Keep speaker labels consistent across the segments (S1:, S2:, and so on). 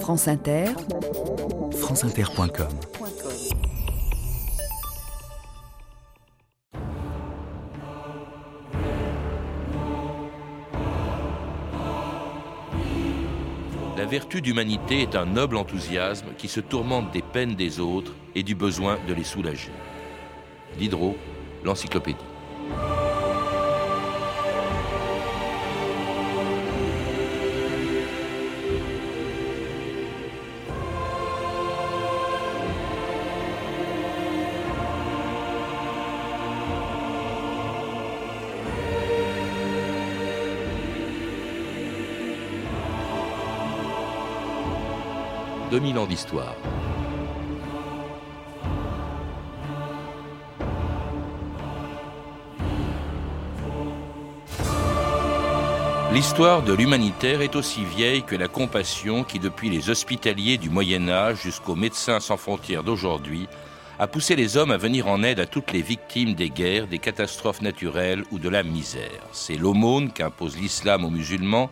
S1: France Inter,
S2: franceinter.com
S3: La vertu d'humanité est un noble enthousiasme qui se tourmente des peines des autres et du besoin de les soulager. Diderot, l'encyclopédie. 2000 ans d'histoire. L'histoire de l'humanitaire est aussi vieille que la compassion qui, depuis les hospitaliers du Moyen Âge jusqu'aux médecins sans frontières d'aujourd'hui, a poussé les hommes à venir en aide à toutes les victimes des guerres, des catastrophes naturelles ou de la misère. C'est l'aumône qu'impose l'islam aux musulmans,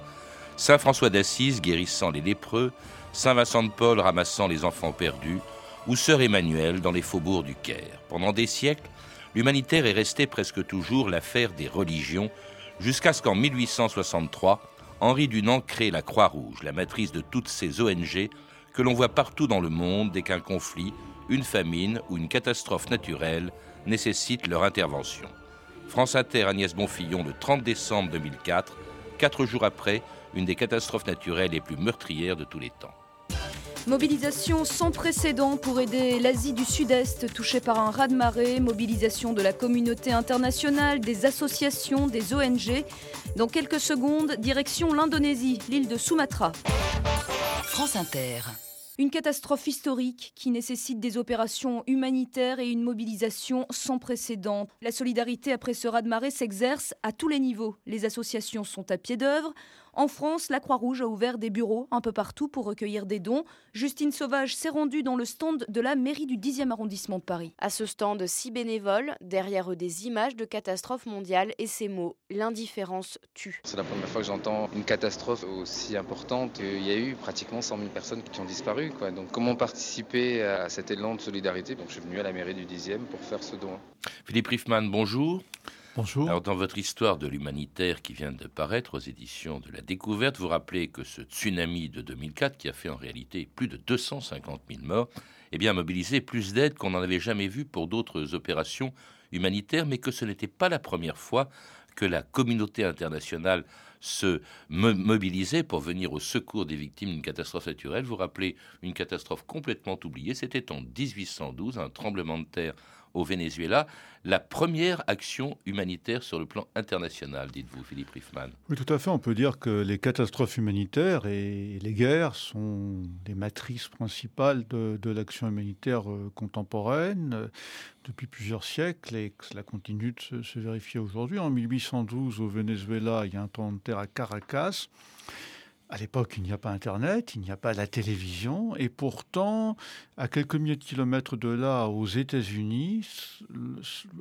S3: Saint François d'Assise guérissant les lépreux, Saint Vincent de Paul ramassant les enfants perdus, ou Sœur Emmanuel dans les faubourgs du Caire. Pendant des siècles, l'humanitaire est resté presque toujours l'affaire des religions, jusqu'à ce qu'en 1863, Henri Dunant crée la Croix-Rouge, la matrice de toutes ces ONG que l'on voit partout dans le monde dès qu'un conflit, une famine ou une catastrophe naturelle nécessite leur intervention. France Inter Agnès Bonfillon le 30 décembre 2004, quatre jours après une des catastrophes naturelles les plus meurtrières de tous les temps.
S4: Mobilisation sans précédent pour aider l'Asie du Sud-Est touchée par un raz-de-marée, mobilisation de la communauté internationale, des associations, des ONG. Dans quelques secondes, direction l'Indonésie, l'île de Sumatra.
S1: France Inter.
S4: Une catastrophe historique qui nécessite des opérations humanitaires et une mobilisation sans précédent. La solidarité après ce raz-de-marée s'exerce à tous les niveaux. Les associations sont à pied d'œuvre. En France, la Croix-Rouge a ouvert des bureaux un peu partout pour recueillir des dons. Justine Sauvage s'est rendue dans le stand de la mairie du 10e arrondissement de Paris.
S5: À ce stand, six bénévoles, derrière eux des images de catastrophes mondiales et ces mots l'indifférence tue.
S6: C'est la première fois que j'entends une catastrophe aussi importante. Il y a eu pratiquement 100 000 personnes qui ont disparu. Quoi. Donc, comment participer à cet élan de solidarité? Donc, Je suis venu à la mairie du 10e pour faire ce don.
S3: Philippe Riffman, bonjour. Alors, dans votre histoire de l'humanitaire qui vient de paraître aux éditions de la Découverte, vous rappelez que ce tsunami de 2004, qui a fait en réalité plus de 250 000 morts, eh bien, a mobilisé plus d'aide qu'on n'en avait jamais vu pour d'autres opérations humanitaires, mais que ce n'était pas la première fois que la communauté internationale se mobilisait pour venir au secours des victimes d'une catastrophe naturelle. Vous rappelez une catastrophe complètement oubliée, c'était en 1812, un tremblement de terre au Venezuela, la première action humanitaire sur le plan international, dites-vous, Philippe Riffman.
S7: Oui, tout à fait. On peut dire que les catastrophes humanitaires et les guerres sont les matrices principales de, l'action humanitaire euh, contemporaine euh, depuis plusieurs siècles et que cela continue de se, se vérifier aujourd'hui. En 1812, au Venezuela, il y a un tremblement de terre à Caracas. À l'époque, il n'y a pas Internet, il n'y a pas la télévision, et pourtant, à quelques milliers de kilomètres de là, aux États-Unis,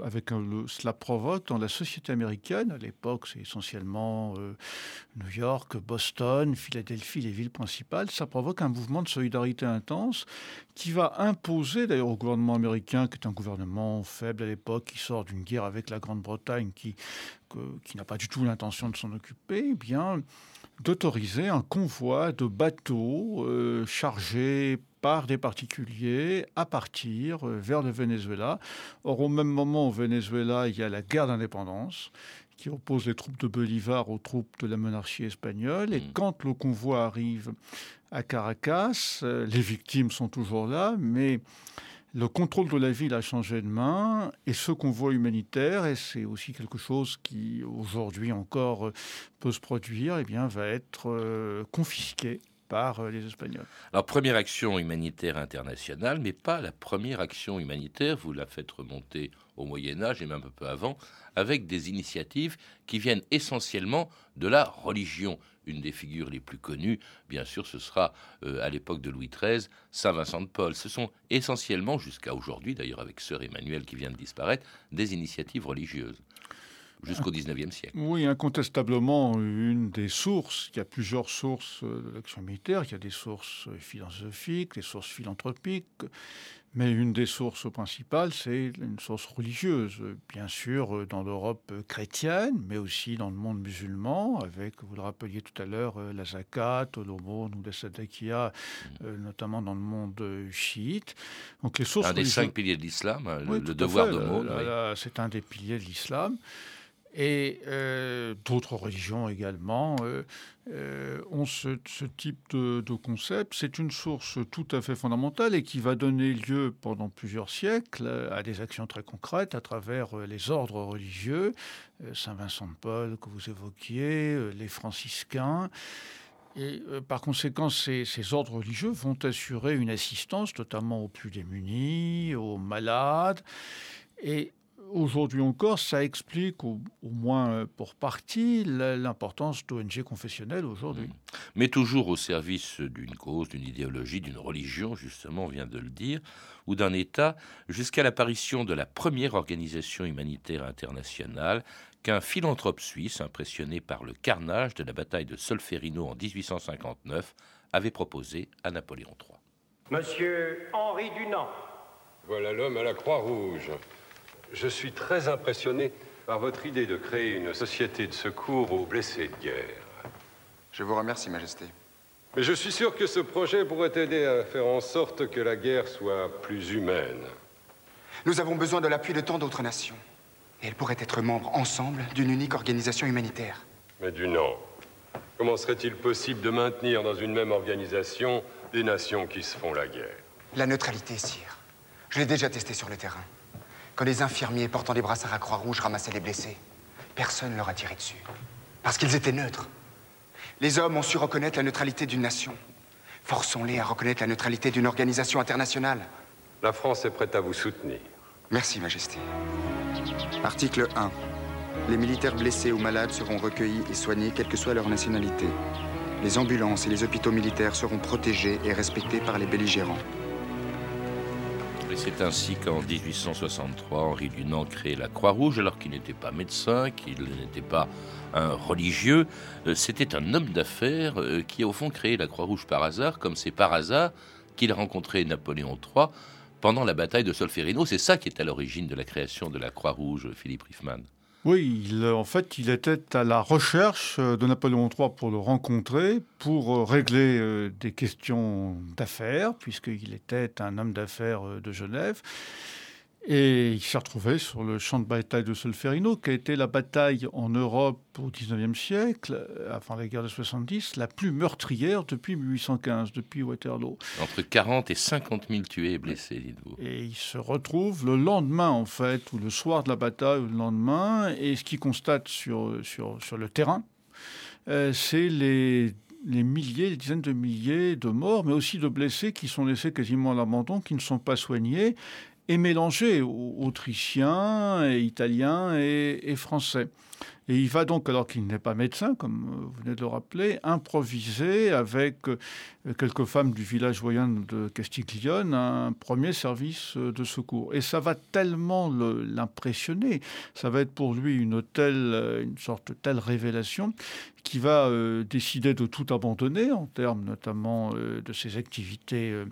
S7: avec cela provoque dans la société américaine, à l'époque, c'est essentiellement euh, New York, Boston, Philadelphie, les villes principales, ça provoque un mouvement de solidarité intense qui va imposer, d'ailleurs, au gouvernement américain, qui est un gouvernement faible à l'époque, qui sort d'une guerre avec la Grande-Bretagne, qui, qui n'a pas du tout l'intention de s'en occuper, eh bien d'autoriser un convoi de bateaux euh, chargés par des particuliers à partir euh, vers le Venezuela. Or, au même moment, au Venezuela, il y a la guerre d'indépendance qui oppose les troupes de Bolivar aux troupes de la monarchie espagnole. Et mm. quand le convoi arrive à Caracas, euh, les victimes sont toujours là, mais le contrôle de la ville a changé de main et ce convoi humanitaire, et c'est aussi quelque chose qui aujourd'hui encore euh, peut se produire, eh bien, va être euh, confisqué par euh, les Espagnols.
S3: Alors, première action humanitaire internationale, mais pas la première action humanitaire, vous la faites remonter au Moyen Âge et même un peu avant, avec des initiatives qui viennent essentiellement de la religion. Une des figures les plus connues, bien sûr, ce sera euh, à l'époque de Louis XIII, Saint Vincent de Paul. Ce sont essentiellement, jusqu'à aujourd'hui d'ailleurs avec Sœur Emmanuel qui vient de disparaître, des initiatives religieuses. Jusqu'au 19e siècle.
S7: Oui, incontestablement, une des sources, il y a plusieurs sources de l'action militaire, il y a des sources philosophiques, des sources philanthropiques, mais une des sources principales, c'est une source religieuse, bien sûr dans l'Europe chrétienne, mais aussi dans le monde musulman, avec, vous le rappeliez tout à l'heure, la zakat, l'aumône ou la sadakia, mm. notamment dans le monde chiite.
S3: Donc les sources un des cinq piliers de l'islam, le, devoir d'aumône.
S7: C'est un des piliers de l'islam et euh, d'autres religions également euh, euh, ont ce, type de, concept. C'est une source tout à fait fondamentale et qui va donner lieu pendant plusieurs siècles à des actions très concrètes à travers les ordres religieux, Saint Vincent de Paul que vous évoquiez, les franciscains. Et par conséquent, ces, ces, ordres religieux vont assurer une assistance, notamment aux plus démunis, aux malades. Et Aujourd'hui encore, ça explique au, moins euh, pour partie l'importance d'ONG confessionnelles aujourd'hui. Mmh.
S3: Mais toujours au service d'une cause, d'une idéologie, d'une religion, justement, on vient de le dire, ou d'un État, jusqu'à l'apparition de la première organisation humanitaire internationale qu'un philanthrope suisse, impressionné par le carnage de la bataille de Solferino en 1859, avait proposé à Napoléon III.
S8: Monsieur Henri Dunant.
S9: Voilà l'homme à la Croix-Rouge. Je suis très impressionné par votre idée de créer une société de secours aux blessés de guerre.
S10: Je vous remercie, Majesté.
S9: Mais je suis sûr que ce projet pourrait aider à faire en sorte que la guerre soit plus humaine.
S10: Nous avons besoin de l'appui de tant d'autres nations. Et elles pourraient être membres ensemble d'une unique organisation humanitaire.
S9: Mais du non. Comment serait-il possible de maintenir dans une même organisation des nations qui se font la guerre?
S10: La neutralité, sire. Je l'ai déjà testé sur le terrain. Quand les infirmiers portant des brassards à Croix-Rouge ramassaient les blessés, personne ne leur a tiré dessus. Parce qu'ils étaient neutres. Les hommes ont su reconnaître la neutralité d'une nation. Forçons-les à reconnaître la neutralité d'une organisation internationale.
S9: La France est prête à vous soutenir.
S10: Merci, Majesté. Article 1. Les militaires blessés ou malades seront recueillis et soignés, quelle que soit leur nationalité. Les ambulances et les hôpitaux militaires seront protégés et respectés par les belligérants.
S3: Et c'est ainsi qu'en 1863, Henri Dunant crée la Croix-Rouge, alors qu'il n'était pas médecin, qu'il n'était pas un religieux. Euh, c'était un homme d'affaires euh, qui a au fond créé la Croix-Rouge par hasard, comme c'est par hasard qu'il a rencontré Napoléon III pendant la bataille de Solferino. C'est ça qui est à l'origine de la création de la Croix-Rouge, Philippe Riffman.
S7: Oui, en fait, il était à la recherche euh, de Napoléon III pour le rencontrer, pour euh, régler euh, des questions d'affaires, puisqu'il était un homme d'affaires de Genève. Et il s'est retrouvé sur le champ de bataille de Solferino, qui a été la bataille en Europe au XIXe siècle, avant la guerre de 70, la plus meurtrière depuis 1815, depuis Waterloo.
S3: Entre 40 et 50 000 tués et blessés, dites-vous.
S7: Et il se retrouve le lendemain, en fait, ou le soir de la bataille, ou le lendemain, et ce qu'il constate sur, sur, sur le terrain, euh, c'est les les milliers, les dizaines de milliers de morts, mais aussi de blessés qui sont laissés quasiment à l'abandon, qui ne sont pas soignés et mélangé, autrichien, et italien et, français. Et il va donc, alors qu'il n'est pas médecin, comme vous venez de le rappeler, improviser avec euh, quelques femmes du village voyant de Castiglione un premier service de secours. Et ça va tellement l'impressionner, ça va être pour lui une telle, une sorte de telle révélation qui va euh, décider de tout abandonner en termes notamment euh, de ses activités euh,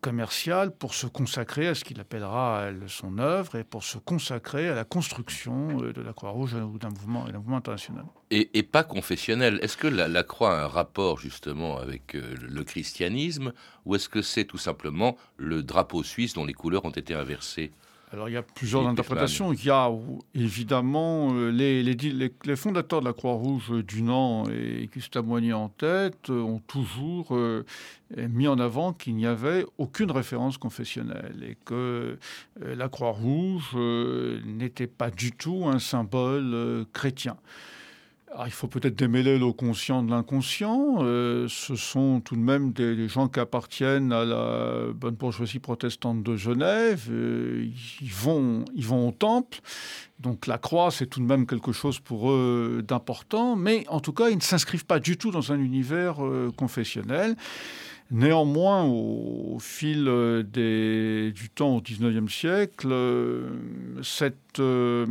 S7: commercial pour se consacrer à ce qu'il appellera son œuvre et pour se consacrer à la construction euh, de la Croix-Rouge ou d'un mouvement, international.
S3: Et, pas confessionnel. Est-ce que la, Croix a un rapport justement avec euh, le christianisme ou est-ce que c'est tout simplement le drapeau suisse dont les couleurs ont été inversées?
S7: Alors il y a plusieurs interprétations. Il y a évidemment euh, les, les, fondateurs de la Croix-Rouge du Nant et Gustave Moigny en tête euh, ont toujours euh, mis en avant qu'il n'y avait aucune référence confessionnelle et que la Croix-Rouge n'était pas du tout un symbole chrétien. Ah, il faut peut-être démêler le conscient de l'inconscient. Euh, ce sont tout de même des, gens qui appartiennent à la bonne bourgeoisie protestante de Genève. Euh, ils, vont, ils vont au temple. Donc la croix, c'est tout de même quelque chose pour eux d'important. Mais en tout cas, ils ne s'inscrivent pas du tout dans un univers euh, confessionnel. Néanmoins, au, fil du temps au XIXe siècle, cette euh,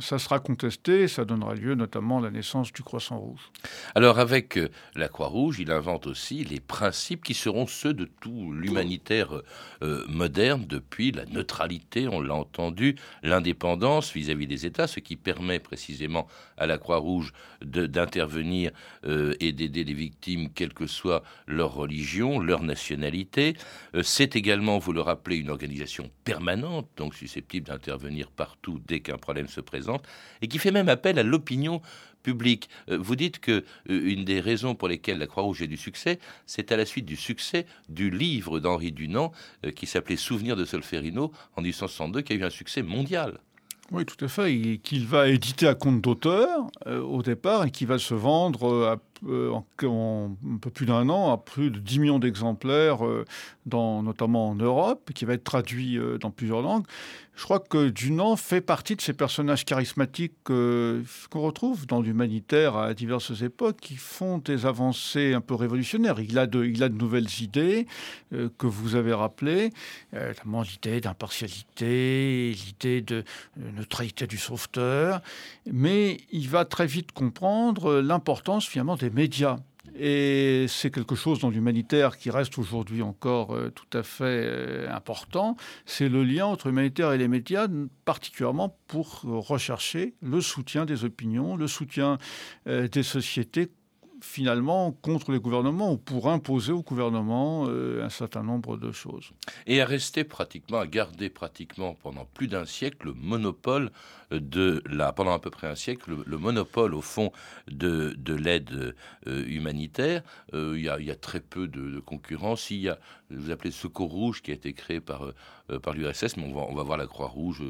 S7: ça sera contesté, ça donnera lieu notamment à la naissance du Croissant Rouge.
S3: Alors avec euh, la Croix-Rouge, il invente aussi les principes qui seront ceux de tout l'humanitaire euh, moderne depuis la neutralité, on l'a entendu, l'indépendance vis-à-vis des États, ce qui permet précisément à la Croix-Rouge d'intervenir et d'aider les victimes, quelle que soit leur religion, leur nationalité. C'est également, vous le rappelez, une organisation permanente, donc susceptible d'intervenir partout dès qu'un problème se présente, et qui fait même appel à l'opinion publique. Euh, vous dites que euh, une des raisons pour lesquelles la Croix-Rouge a du succès, c'est à la suite du succès du livre d'Henri Dunant euh, qui s'appelait Souvenirs de Solferino en 1862, qui a eu un succès mondial.
S7: Oui, tout à fait. Et qu'il va éditer à compte d'auteur au départ et qui va se vendre à euh, en, un peu plus d'un an à plus de 10 millions d'exemplaires, euh, notamment en Europe, qui va être traduit euh, dans plusieurs langues. Je crois que Dunant fait partie de ces personnages charismatiques qu'on retrouve dans l'humanitaire à diverses époques, qui font des avancées un peu révolutionnaires. Il a de, il a de nouvelles idées que vous avez rappelées, notamment l'idée d'impartialité, l'idée de neutralité du sauveteur, mais il va très vite comprendre l'importance finalement des médias. Et c'est quelque chose dans l'humanitaire qui reste aujourd'hui encore euh, tout à fait euh, important. C'est le lien entre l'humanitaire et les médias, particulièrement pour rechercher le soutien des opinions, le soutien euh, des sociétés finalement contre les gouvernements ou pour imposer au gouvernement euh, un certain nombre de choses.
S3: Et à rester pratiquement, à garder pratiquement pendant plus d'un siècle le monopole de la, pendant à peu près un siècle, le, monopole au fond de, de l'aide euh, humanitaire. Euh, il, y a, il, y a, très peu de, concurrence. Il y a, vous appelez Secours Rouge qui a été créé par, par l'URSS, mais on va, voir la Croix Rouge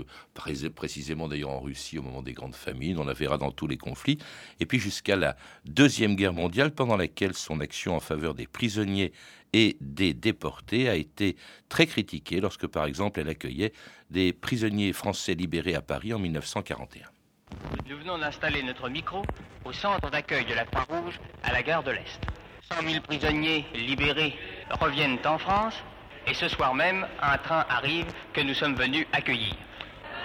S3: précisément d'ailleurs en Russie au moment des grandes famines. On la verra dans tous les conflits. Et puis jusqu'à la deuxième guerre mondiale pendant laquelle son action en faveur des prisonniers et des déportés a été très critiquée lorsque, par exemple, elle accueillait des prisonniers français libérés à Paris en 1941.
S11: Nous venons d'installer notre micro au centre d'accueil de la Croix-Rouge à la gare de l'Est. 100 000 prisonniers libérés reviennent en France et ce soir même, un train arrive que nous sommes venus accueillir.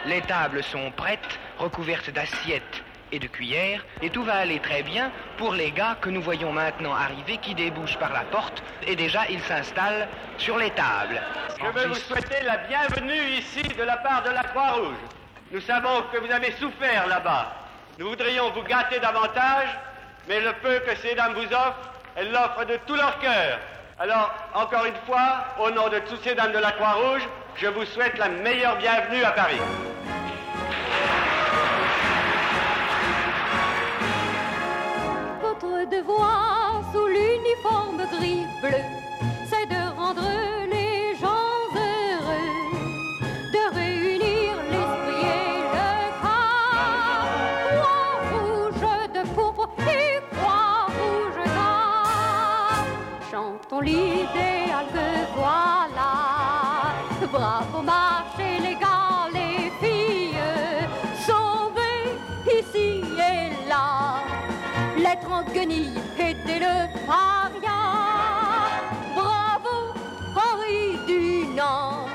S12: Les tables sont prêtes, recouvertes d'assiettes et de cuillères, et tout va aller très bien pour les gars que nous voyons maintenant arriver qui débouchent par la porte, et déjà ils s'installent sur les tables.
S13: Je veux vous souhaiter la bienvenue ici de la part de la Croix-Rouge. Nous savons que vous avez souffert là-bas. Nous voudrions vous gâter davantage, mais le peu que ces dames vous offrent, elles l'offrent de tout leur cœur. Alors, encore une fois, au nom de toutes ces dames de la Croix-Rouge, je vous souhaite la meilleure bienvenue à Paris.
S14: Bravo marcher les gars, les filles, sauvés ici et là l'être en guenille était le paria. Bravo, Henri Dunant,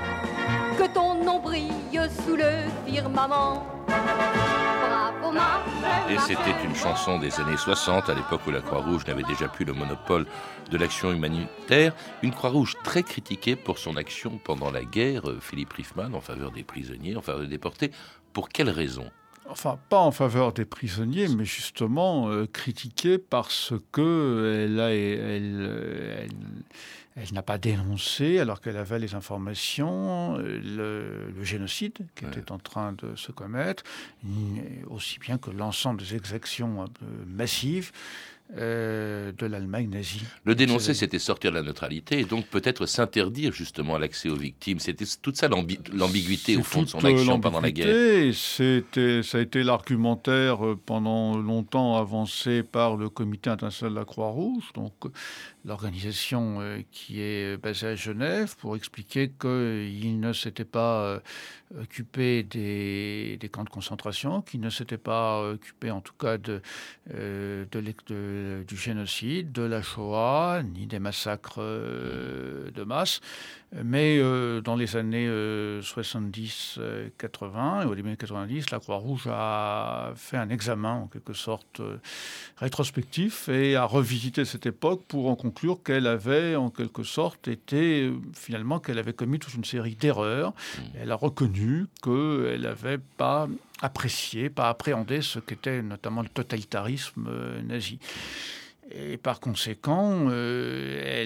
S14: que ton nom brille sous le firmament.
S3: Et c'était une chanson des années 60, à l'époque où la Croix-Rouge n'avait déjà plus le monopole de l'action humanitaire. Une Croix-Rouge très critiquée pour son action pendant la guerre, Philippe Riffman, en faveur des prisonniers, en faveur des déportés. Pour quelles raisons
S7: enfin pas en faveur des prisonniers, mais justement euh, critiquée parce que elle, elle, n'a pas dénoncé, alors qu'elle avait les informations, euh, le, génocide qui était en train de se commettre, aussi bien que l'ensemble des exactions euh, massives. Euh, de l'Allemagne nazie.
S3: Le dénoncer, c'était sortir de la neutralité et donc peut-être s'interdire justement l'accès aux victimes. C'était toute ça l'ambiguïté au fond de son action pendant la guerre.
S7: C'était, ça a été l'argumentaire euh, pendant longtemps avancé par le Comité international de la Croix-Rouge, donc l'organisation euh, qui est basé à Genève, pour expliquer qu'il ne s'était pas occupé des, camps de concentration, qu'il ne s'était pas occupé en tout cas de, du génocide, de la Shoah, ni des massacres de masse. Mais dans les années 70-80 et au début des 90, la Croix-Rouge a fait un examen en quelque sorte rétrospectif et a revisité cette époque pour en conclure qu'elle avait en quelque sorte été finalement qu'elle avait commis toute une série d'erreurs. Mmh. Elle a reconnu qu'elle n'avait pas apprécié, pas appréhendé ce qu'était notamment le totalitarisme euh, nazi. Et par conséquent, euh,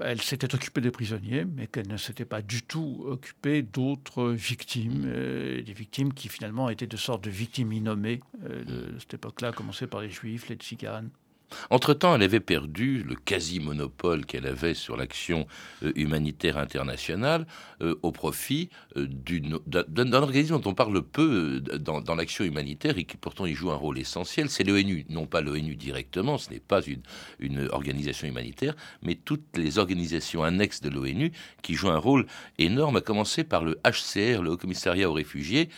S7: elle, s'était occupée des prisonniers, mais qu'elle ne s'était pas du tout occupée d'autres victimes, euh, des victimes qui finalement étaient de sortes de victimes innommées de cette époque-là, à commencer par les juifs, les tziganes.
S3: Entre-temps, elle avait perdu le quasi-monopole qu'elle avait sur l'action euh, humanitaire internationale euh, au profit euh, d'un organisme dont on parle peu dans, l'action humanitaire et qui pourtant y joue un rôle essentiel. C'est l'ONU, non pas l'ONU directement, ce n'est pas une, une, organisation humanitaire, mais toutes les organisations annexes de l'ONU qui jouent un rôle énorme, à commencer par le HCR, le Haut Commissariat aux réfugiés,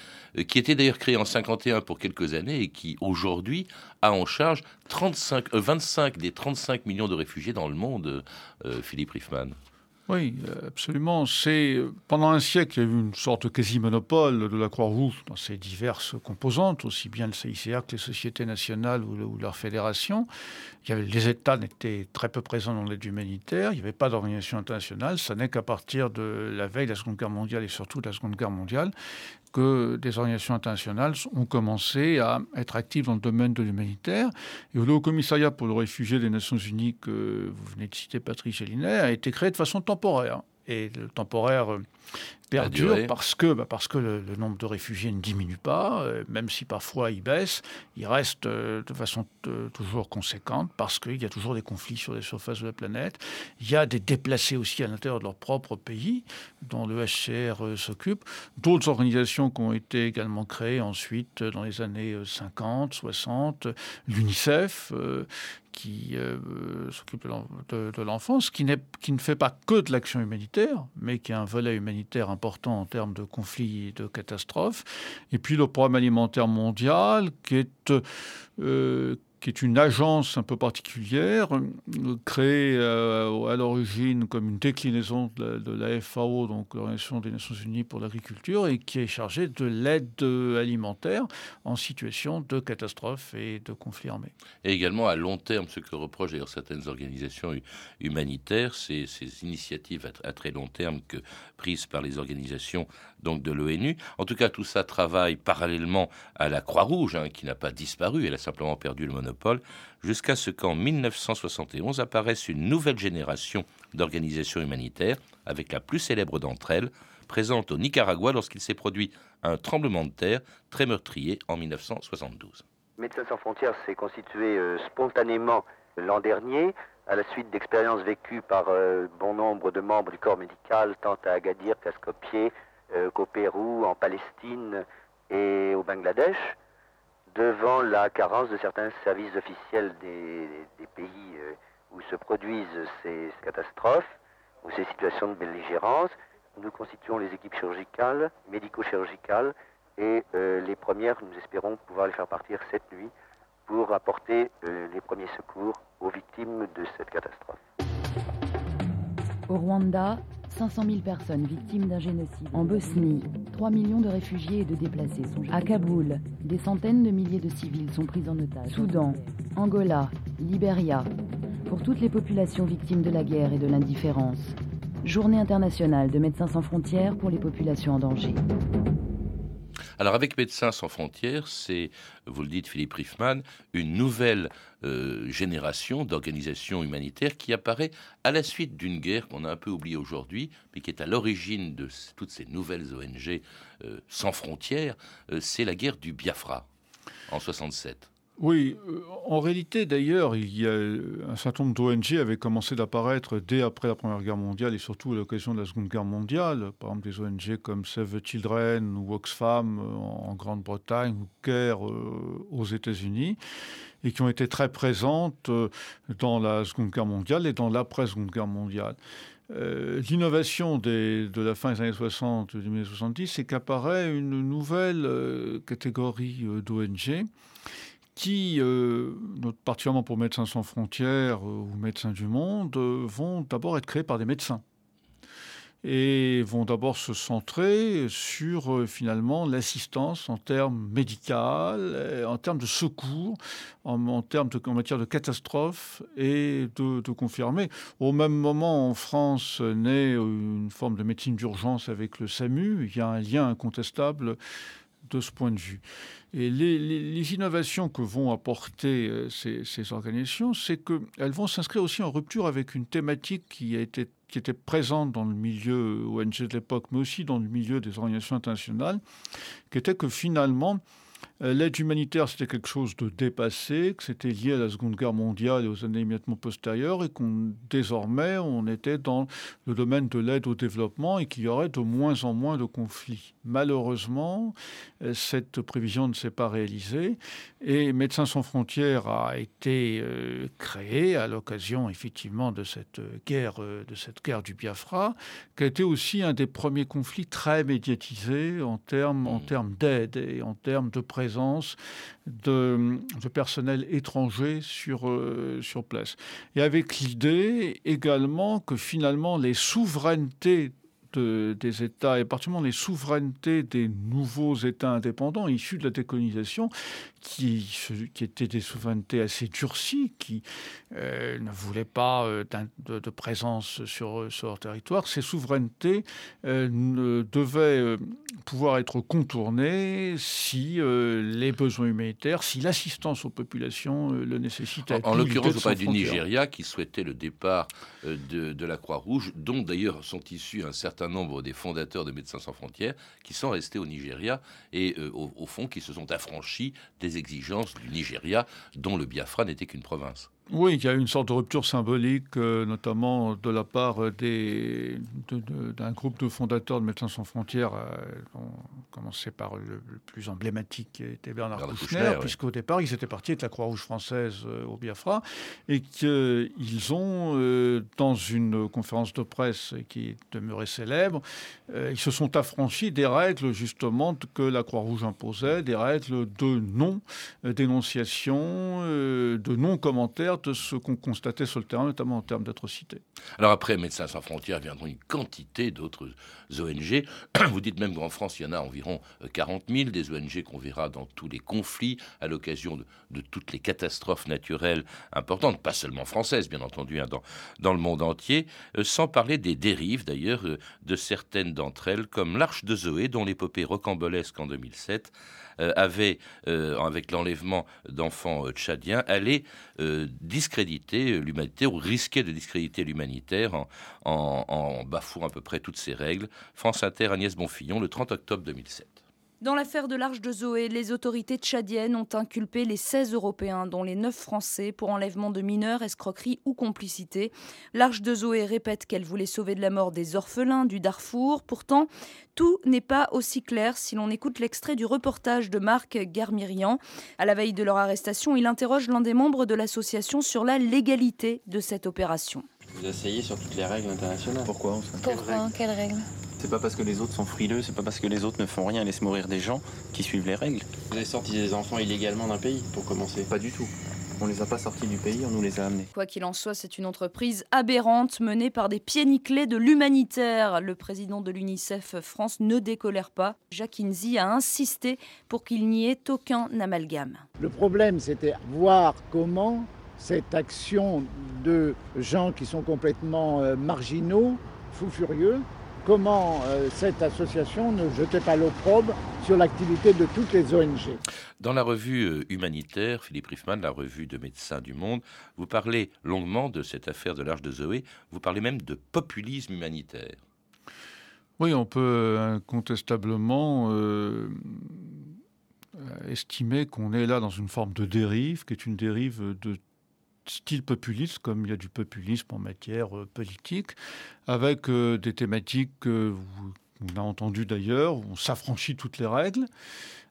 S3: qui était d'ailleurs créé en 51 pour quelques années et qui aujourd'hui a en charge 35, 25 des 35 millions de réfugiés dans le monde, euh, Philippe Riffman.
S7: Oui, absolument. C'est pendant un siècle, il y a eu une sorte quasi-monopole de la Croix-Rouge dans ses diverses composantes, aussi bien le CICR que les sociétés nationales ou, leurs y avait, les États n'étaient très peu présents dans l'aide humanitaire. Il n'y avait pas d'organisation internationale. Ça n'est qu'à partir de la veille de la Seconde Guerre mondiale et surtout de la Seconde Guerre mondiale que des organisations internationales ont commencé à être actives dans le domaine de l'humanitaire. Et le Haut Commissariat pour le réfugié des Nations Unies, que vous venez de citer, Patrick Gélinet, a été créé de façon temporaire. Et le temporaire euh, perdure parce que, bah, parce que le, nombre de réfugiés ne diminue pas, euh, même si parfois il baisse, il reste euh, de façon toujours conséquente parce qu'il y a toujours des conflits sur les surfaces de la planète. Il y a des déplacés aussi à l'intérieur de leur propre pays, dont le HCR s'occupe. D'autres organisations qui ont été également créées ensuite dans les années 50, 60, l'UNICEF, qui euh, s'occupe de l'enfance, qui, qui ne fait pas que de l'action humanitaire, mais qui a un volet humanitaire important en termes de conflits et de catastrophes. Et puis le programme alimentaire mondial, qui est, euh, qui est une agence un peu particulière, euh, créée euh, à l'origine comme une déclinaison de la, FAO, donc l'Organisation des Nations Unies pour l'agriculture, et qui est chargée de l'aide alimentaire en situation de catastrophe et de conflit armé.
S3: Et également à long terme, ce que reprochent d'ailleurs certaines organisations humanitaires, c'est ces initiatives à, très long terme que, prises par les organisations donc de l'ONU. En tout cas, tout ça travaille parallèlement à la Croix-Rouge, hein, qui n'a pas disparu, elle a simplement perdu le monopole jusqu'à ce qu'en 1971 apparaisse une nouvelle génération d'organisations humanitaires, avec la plus célèbre d'entre elles, présente au Nicaragua lorsqu'il s'est produit un tremblement de terre très meurtrier en 1972.
S15: Médecins sans frontières s'est constitué euh, spontanément l'an dernier, à la suite d'expériences vécues par euh, bon nombre de membres du corps médical, tant à Agadir qu'à Skopje, euh, qu'au Pérou, en Palestine et au Bangladesh devant la carence de certains services officiels des, pays euh, où se produisent ces, catastrophes ou ces situations de belligérance, nous constituons les équipes chirurgicales, médico-chirurgicales, et euh, les premières, nous espérons pouvoir les faire partir cette nuit pour apporter euh, les premiers secours aux victimes de cette catastrophe.
S1: Au Rwanda, 500 000 personnes victimes d'un génocide. En Bosnie, 3 millions de réfugiés et de déplacés sont À Kaboul, des centaines de milliers de civils sont pris en otage. Soudan, Angola, Libéria. Pour toutes les populations victimes de la guerre et de l'indifférence. Journée internationale de Médecins sans frontières pour les populations en danger.
S3: Alors avec Médecins sans frontières, c'est, vous le dites Philippe Riffman, une nouvelle euh, génération d'organisations humanitaires qui apparaît à la suite d'une guerre qu'on a un peu oubliée aujourd'hui, mais qui est à l'origine de toutes ces nouvelles ONG euh, sans frontières. Euh, c'est la guerre du Biafra en 67.
S7: Oui, euh, en réalité d'ailleurs, a un certain nombre d'ONG avaient commencé d'apparaître dès après la Première Guerre mondiale et surtout à l'occasion de la Seconde Guerre mondiale. Par exemple, des ONG comme Save the Children ou Oxfam euh, en Grande-Bretagne ou CARE euh, aux États-Unis. et qui ont été très présentes dans la Seconde Guerre mondiale et dans l'après-Seconde Guerre mondiale. L'innovation de la fin des années 60, des années 70, c'est qu'apparaît une nouvelle catégorie d'ONG qui, euh, particulièrement pour Médecins sans frontières euh, ou Médecins du Monde, euh, vont d'abord être créés par des médecins et vont d'abord se centrer sur finalement l'assistance en termes médicaux, en termes de secours, en, termes de, en matière de catastrophe et de, de confirmer. Au même moment, en France naît une forme de médecine d'urgence avec le SAMU. Il y a un lien incontestable de ce point de vue. Et les, innovations que vont apporter euh, ces, organisations, c'est qu'elles vont s'inscrire aussi en rupture avec une thématique qui, a été, qui était présente dans le milieu ONG de l'époque, mais aussi dans le milieu des organisations internationales, qui était que finalement, l'aide humanitaire, c'était quelque chose de dépassé, que c'était lié à la Seconde Guerre mondiale et aux années immédiatement postérieures, et qu'on désormais, on était dans le domaine de l'aide au développement et qu'il y aurait de moins en moins de conflits. Malheureusement, euh, cette prévision ne s'est pas réalisée, et Médecins sans frontières a été euh, créé à l'occasion, effectivement, de cette guerre, de cette guerre du Biafra, qui a été aussi un des premiers conflits très médiatisés en termes, en termes d'aide et en termes de présence de, personnel étranger sur, euh, sur place. Et avec l'idée également que finalement les souverainetés des États, et particulièrement les souverainetés des nouveaux États indépendants issus de la décolonisation, qui, qui étaient des souverainetés assez durcies, qui euh, ne voulaient pas euh, de, présence sur, sur, leur territoire, ces souverainetés euh, ne devaient pouvoir être contournées si les besoins humanitaires, si l'assistance aux populations le nécessitait.
S3: En, l'occurrence, vous parlez du Nigeria qui souhaitait le départ de, de la Croix-Rouge, dont d'ailleurs sont issus un certain nombre des fondateurs de Médecins sans frontières qui sont restés au Nigeria et au, au fond qui se sont affranchis des exigences du Nigeria, dont le Biafra n'était qu'une province.
S7: Oui, il y a une sorte de rupture symbolique, euh, notamment de la part des, d'un groupe de fondateurs de Médecins sans frontières, euh, commencé par le, plus emblématique qui était Bernard, Bernard Kouchner, puisqu'au départ, ils étaient partis avec la Croix-Rouge française euh, au Biafra, et qu'ils ont, dans une conférence de presse qui demeurait célèbre, ils se sont affranchis des règles, justement, que la Croix-Rouge imposait, des règles de non-dénonciation, de non-commentaire de ce qu'on constatait sur le terrain, notamment en termes d'atrocités.
S3: Alors après Médecins sans frontières viendront une quantité d'autres ONG. Vous dites même qu'en France, il y en a environ 40 euh, 000 des ONG qu'on verra dans tous les conflits à l'occasion de, toutes les catastrophes naturelles importantes, pas seulement françaises, bien entendu, hein, dans, le monde entier, euh, sans parler des dérives d'ailleurs euh, de certaines d'entre elles, comme l'Arche de Zoé, dont l'épopée rocambolesque en 2007 avait, avec l'enlèvement d'enfants tchadiens, allait discréditer l'humanité ou risquer de discréditer l'humanitaire en, bafouant à peu près toutes ces règles. France Inter, Agnès Bonfillon, le 30 octobre 2007.
S4: Dans l'affaire de l'Arche de Zoé, les autorités tchadiennes ont inculpé les 16 Européens, dont les 9 Français, pour enlèvement de mineurs, escroquerie ou complicité. L'Arche de Zoé répète qu'elle voulait sauver de la mort des orphelins du Darfour. Pourtant, tout n'est pas aussi clair si l'on écoute l'extrait du reportage de Marc Garmirian. À la veille de leur arrestation, il interroge l'un des membres de l'association sur la légalité de cette opération.
S16: Vous asseyez sur toutes les règles internationales.
S17: Pourquoi Pourquoi Quelles règles?
S16: c'est pas parce que les autres sont frileux, c'est pas parce que les autres ne font rien et laissent mourir des gens qui suivent les règles. Vous avez sorti des enfants illégalement d'un pays, pour commencer
S17: Pas du tout. On les a pas sortis du pays, on nous les a amenés.
S4: Quoi qu'il en soit, c'est une entreprise aberrante menée par des pieds nickelés de l'humanitaire. Le président de l'UNICEF France ne décolère pas. Jacques Inzi a insisté pour qu'il n'y ait aucun amalgame.
S18: Le problème, c'était voir comment cette action de gens qui sont complètement euh, marginaux, fous furieux, comment euh, cette association ne jetait pas l'opprobre sur l'activité de toutes les ONG.
S3: Dans la revue euh, humanitaire, Philippe Riffman, la revue de Médecins du Monde, vous parlez longuement de cette affaire de l'Arche de Zoé, vous parlez même de populisme humanitaire.
S7: Oui, on peut incontestablement estimer qu'on est là dans une forme de dérive, qui est une dérive de style populiste, comme il y a du populisme en matière euh, politique, avec euh, des thématiques que on a entendu d'ailleurs, on s'affranchit toutes les règles,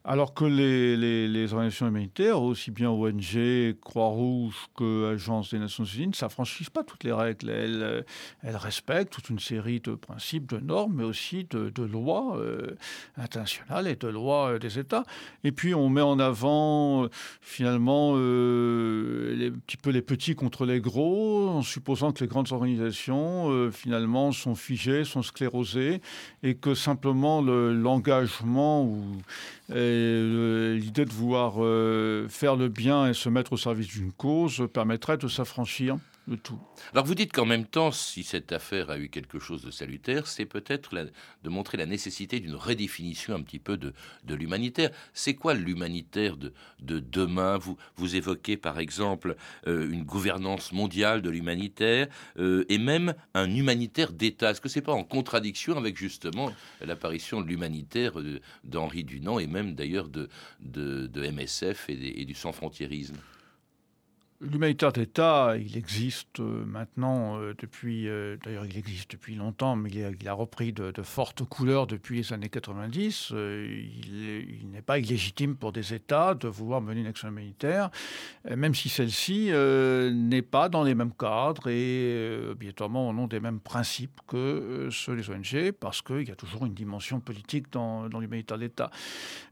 S7: Alors que les, organisations humanitaires, aussi bien ONG, Croix-Rouge que Agence des Nations Unies, ne s'affranchissent pas toutes les règles. Elles, elles, respectent toute une série de principes, de normes, mais aussi de, lois euh, internationales et de lois euh, des États. Et puis on met en avant finalement les, un petit peu les petits contre les gros, en supposant que les grandes organisations finalement sont figées, sont sclérosées, et que simplement l'engagement ou l'idée de vouloir euh, faire le bien et se mettre au service d'une cause permettrait de s'affranchir
S3: Alors vous dites qu'en même temps, si cette affaire a eu quelque chose de salutaire, c'est peut-être de montrer la nécessité d'une redéfinition un petit peu de, l'humanitaire. C'est quoi l'humanitaire de, demain? Vous, évoquez par exemple euh, une gouvernance mondiale de l'humanitaire euh, et même un humanitaire d'État. Est-ce que c'est pas en contradiction avec justement l'apparition de l'humanitaire d'Henri Dunant et même d'ailleurs de, de, MSF et, et du sans-frontiérisme
S7: L'humanitaire d'État, il existe euh, maintenant euh, depuis, euh, d'ailleurs il existe depuis longtemps, mais il a, repris de, fortes couleurs depuis les années 90. il, n'est pas illégitime pour des États de vouloir mener une action humanitaire, même si celle-ci n'est pas dans les mêmes cadres et obligatoirement au nom des mêmes principes que ceux des ONG, parce qu'il y a toujours une dimension politique dans, dans l'humanitaire d'État.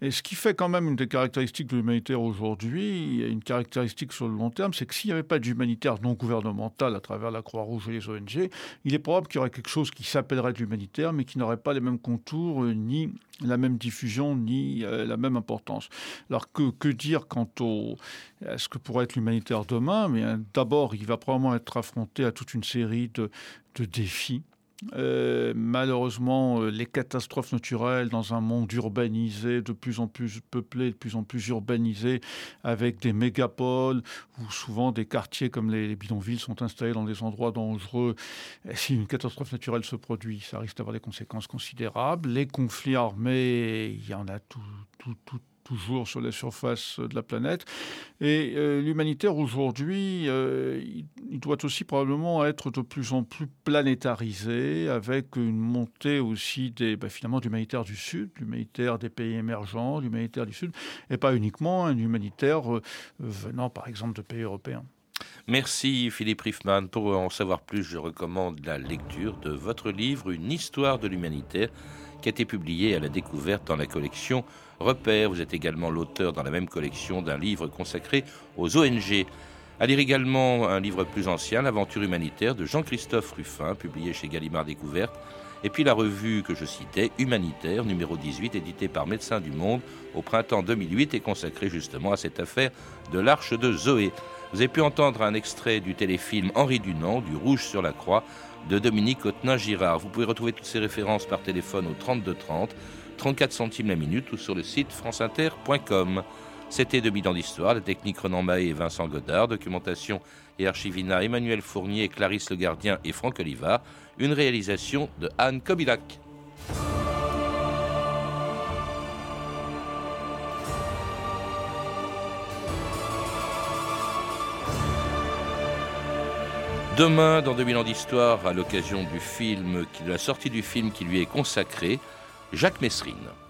S7: Et ce qui fait quand même une des caractéristiques de l'humanitaire aujourd'hui, une caractéristique sur le long terme, c'est que s'il n'y avait pas d'humanitaire non gouvernemental à travers la Croix-Rouge et les ONG, il est probable qu'il y aurait quelque chose qui s'appellerait de l'humanitaire, mais qui n'aurait pas les mêmes contours, euh, ni la même diffusion, ni euh, la même importance. Alors que, dire quant au, à ce que pourrait être l'humanitaire demain? Mais d'abord, il va probablement être affronté à toute une série de défis euh, malheureusement, euh, les catastrophes naturelles dans un monde urbanisé, de plus en plus peuplé, de plus en plus urbanisé, avec des mégapoles, où souvent des quartiers comme les, bidonvilles sont installés dans des endroits dangereux. si une catastrophe naturelle se produit, ça risque d'avoir des conséquences considérables. Les conflits armés, il y en a tout, tout, tout toujours sur la surface de la planète. Et euh, l'humanitaire aujourd'hui, euh, il doit aussi probablement être de plus en plus planétarisé, avec une montée aussi des, bah, finalement, d'humanitaire du Sud, l'humanitaire des pays émergents, l'humanitaire du Sud, et pas uniquement un humanitaire euh, venant par exemple de pays européens.
S3: Merci Philippe Riffman. Pour en savoir plus, je recommande la lecture de votre livre Une histoire de l'humanitaire qui a été publié à la découverte dans la collection Repère. Vous êtes également l'auteur dans la même collection d'un livre consacré aux ONG. À lire également un livre plus ancien, L'aventure humanitaire de Jean-Christophe Ruffin, publié chez Gallimard Découverte. Et puis la revue que je citais, Humanitaire, numéro 18, édité par Médecins du Monde au printemps 2008 et consacré justement à cette affaire de l'Arche de Zoé. Vous avez pu entendre un extrait du téléfilm Henri Dunant, du Rouge sur la Croix, de Dominique Autenin-Girard. Vous pouvez retrouver toutes ces références par téléphone au 32 30, 34 centimes la minute ou sur le site franceinter.com. C'était 2000 ans d'histoire, la technique Renan Mahé et Vincent Godard, documentation et archivina Emmanuel Fournier, Clarisse Le Gardien et Franck Olivard, une réalisation de Anne Kobilac. Demain, dans 2000 ans d'histoire, à l'occasion de la sortie du film qui lui est consacré, Jacques Messrine.